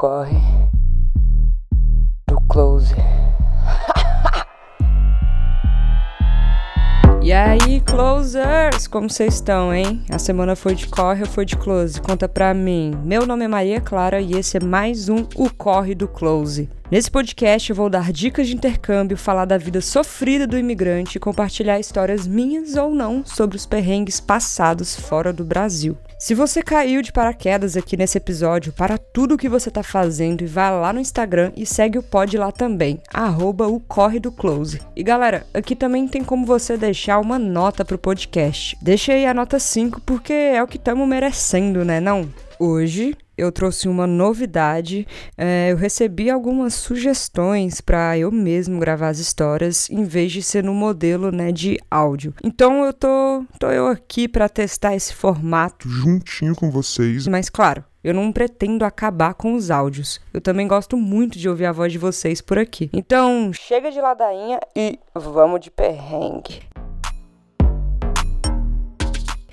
corre do close. E aí, closers, como vocês estão, hein? A semana foi de corre ou foi de close? Conta pra mim. Meu nome é Maria Clara e esse é mais um O Corre do Close. Nesse podcast eu vou dar dicas de intercâmbio, falar da vida sofrida do imigrante e compartilhar histórias minhas ou não sobre os perrengues passados fora do Brasil. Se você caiu de paraquedas aqui nesse episódio, para tudo o que você está fazendo e vai lá no Instagram e segue o pod lá também, arroba o Corre do Close. E galera, aqui também tem como você deixar uma nota pro podcast. Deixa aí a nota 5 porque é o que estamos merecendo, né não? Hoje eu trouxe uma novidade. É, eu recebi algumas sugestões para eu mesmo gravar as histórias em vez de ser no modelo né, de áudio. Então eu tô, tô eu aqui para testar esse formato juntinho com vocês. Mas claro, eu não pretendo acabar com os áudios. Eu também gosto muito de ouvir a voz de vocês por aqui. Então, chega de ladainha e vamos de perrengue.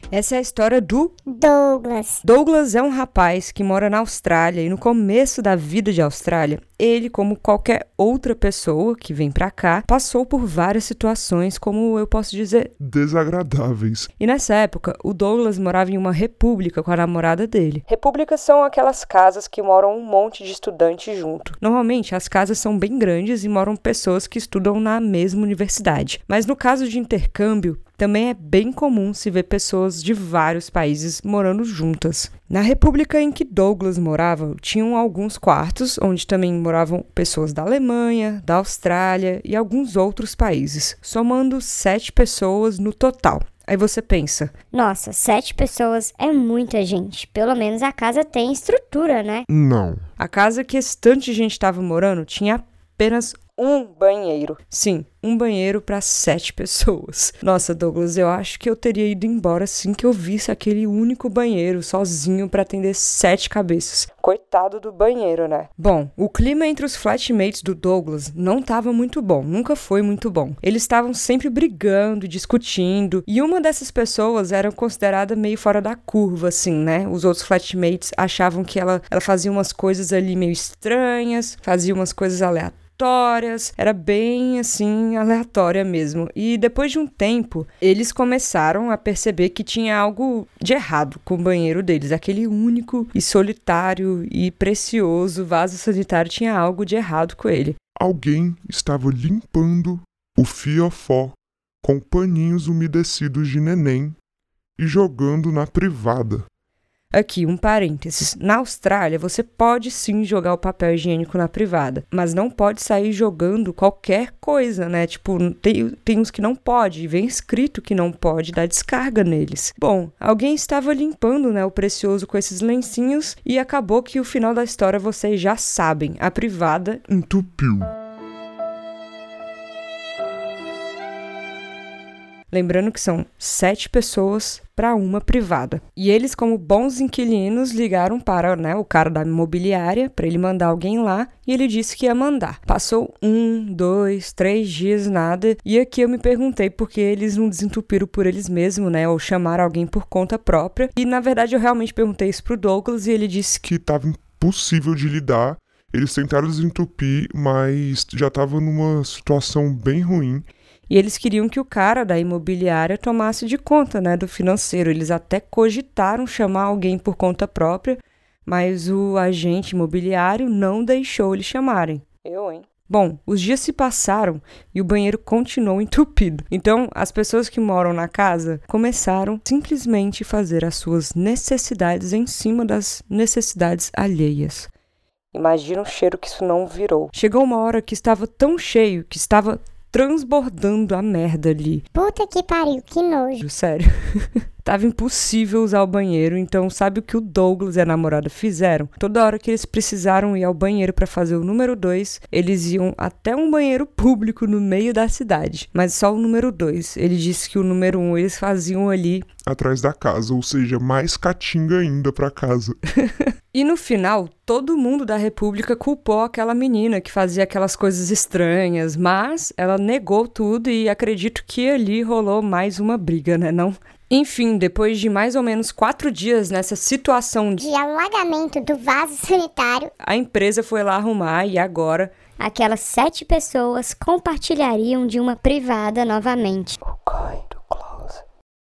Essa é a história do Douglas. Douglas é um rapaz que mora na Austrália e no começo da vida de Austrália, ele, como qualquer outra pessoa que vem para cá, passou por várias situações, como eu posso dizer, desagradáveis. E nessa época, o Douglas morava em uma república com a namorada dele. Repúblicas são aquelas casas que moram um monte de estudantes junto. Normalmente, as casas são bem grandes e moram pessoas que estudam na mesma universidade. Mas no caso de intercâmbio, também é bem comum se ver pessoas de vários países morando juntas. Na república em que Douglas morava, tinham alguns quartos onde também moravam pessoas da Alemanha, da Austrália e alguns outros países, somando sete pessoas no total. Aí você pensa: Nossa, sete pessoas é muita gente. Pelo menos a casa tem estrutura, né? Não. A casa que esse tanto de gente estava morando tinha apenas um banheiro. Sim, um banheiro para sete pessoas. Nossa, Douglas, eu acho que eu teria ido embora assim que eu visse aquele único banheiro sozinho para atender sete cabeças. Coitado do banheiro, né? Bom, o clima entre os flatmates do Douglas não estava muito bom, nunca foi muito bom. Eles estavam sempre brigando, discutindo, e uma dessas pessoas era considerada meio fora da curva, assim, né? Os outros flatmates achavam que ela, ela fazia umas coisas ali meio estranhas, fazia umas coisas aleatórias era bem assim aleatória mesmo. E depois de um tempo, eles começaram a perceber que tinha algo de errado com o banheiro deles. Aquele único e solitário e precioso vaso sanitário tinha algo de errado com ele. Alguém estava limpando o fiofó com paninhos umedecidos de neném e jogando na privada. Aqui, um parênteses. Na Austrália, você pode sim jogar o papel higiênico na privada, mas não pode sair jogando qualquer coisa, né? Tipo, tem, tem uns que não pode, vem escrito que não pode dar descarga neles. Bom, alguém estava limpando, né, o precioso com esses lencinhos e acabou que o final da história vocês já sabem. A privada entupiu. Lembrando que são sete pessoas para uma privada. E eles, como bons inquilinos, ligaram para né, o cara da imobiliária para ele mandar alguém lá e ele disse que ia mandar. Passou um, dois, três dias, nada. E aqui eu me perguntei por que eles não desentupiram por eles mesmos, né? Ou chamaram alguém por conta própria. E na verdade eu realmente perguntei isso pro Douglas e ele disse que estava impossível de lidar. Eles tentaram desentupir, mas já estava numa situação bem ruim. E eles queriam que o cara da imobiliária tomasse de conta, né, do financeiro. Eles até cogitaram chamar alguém por conta própria, mas o agente imobiliário não deixou eles chamarem. Eu, hein? Bom, os dias se passaram e o banheiro continuou entupido. Então, as pessoas que moram na casa começaram simplesmente a fazer as suas necessidades em cima das necessidades alheias. Imagina o cheiro que isso não virou. Chegou uma hora que estava tão cheio, que estava transbordando a merda ali. Puta que pariu, que nojo. Sério. Tava impossível usar o banheiro, então sabe o que o Douglas e a namorada fizeram? Toda hora que eles precisaram ir ao banheiro para fazer o número 2, eles iam até um banheiro público no meio da cidade. Mas só o número 2. Ele disse que o número 1 um eles faziam ali atrás da casa, ou seja, mais catinga ainda para casa. e no final, todo mundo da República culpou aquela menina que fazia aquelas coisas estranhas, mas ela negou tudo e acredito que ali rolou mais uma briga, né, não? Enfim, depois de mais ou menos quatro dias nessa situação de alagamento do vaso sanitário, a empresa foi lá arrumar e agora aquelas sete pessoas compartilhariam de uma privada novamente.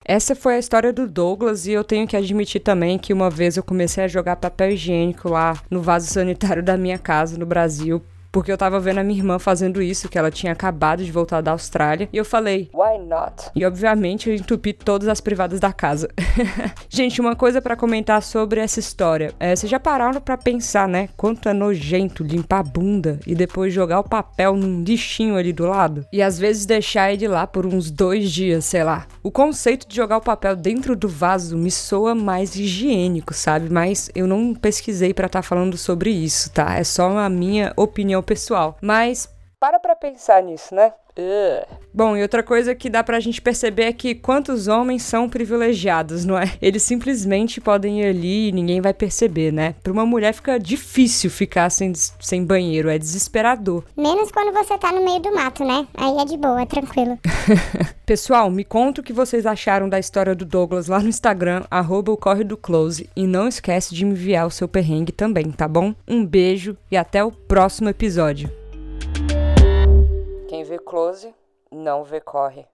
Essa foi a história do Douglas e eu tenho que admitir também que uma vez eu comecei a jogar papel higiênico lá no vaso sanitário da minha casa no Brasil porque eu tava vendo a minha irmã fazendo isso, que ela tinha acabado de voltar da Austrália, e eu falei, why not? E obviamente eu entupi todas as privadas da casa. Gente, uma coisa para comentar sobre essa história. É, vocês já pararam para pensar, né? Quanto é nojento limpar a bunda e depois jogar o papel num lixinho ali do lado? E às vezes deixar ele lá por uns dois dias, sei lá. O conceito de jogar o papel dentro do vaso me soa mais higiênico, sabe? Mas eu não pesquisei para estar tá falando sobre isso, tá? É só a minha opinião pessoal. Mas para pra pensar nisso, né? Uh. Bom, e outra coisa que dá pra gente perceber é que quantos homens são privilegiados, não é? Eles simplesmente podem ir ali e ninguém vai perceber, né? Pra uma mulher fica difícil ficar sem, sem banheiro, é desesperador. Menos quando você tá no meio do mato, né? Aí é de boa, é tranquilo. Pessoal, me conta o que vocês acharam da história do Douglas lá no Instagram, arroba o Corre do Close. E não esquece de me enviar o seu perrengue também, tá bom? Um beijo e até o próximo episódio. Quem vê close, não vê corre.